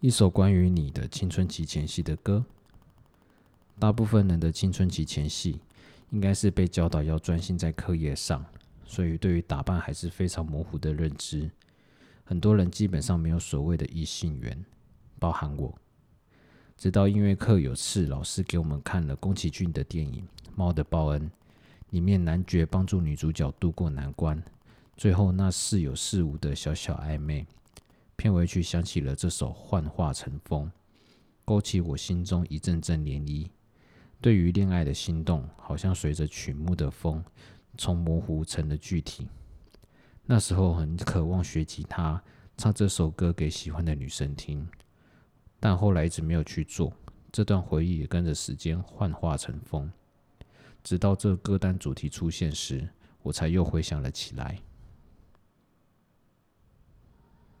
一首关于你的青春期前夕的歌。大部分人的青春期前夕，应该是被教导要专心在课业上，所以对于打扮还是非常模糊的认知。很多人基本上没有所谓的异性缘，包含我。直到音乐课有次老师给我们看了宫崎骏的电影《猫的报恩》，里面男爵帮助女主角渡过难关，最后那似有似无的小小暧昧。片尾曲响起了这首《幻化成风》，勾起我心中一阵阵涟漪。对于恋爱的心动，好像随着曲目的风，从模糊成了具体。那时候很渴望学吉他，唱这首歌给喜欢的女生听，但后来一直没有去做。这段回忆也跟着时间幻化成风，直到这歌单主题出现时，我才又回想了起来。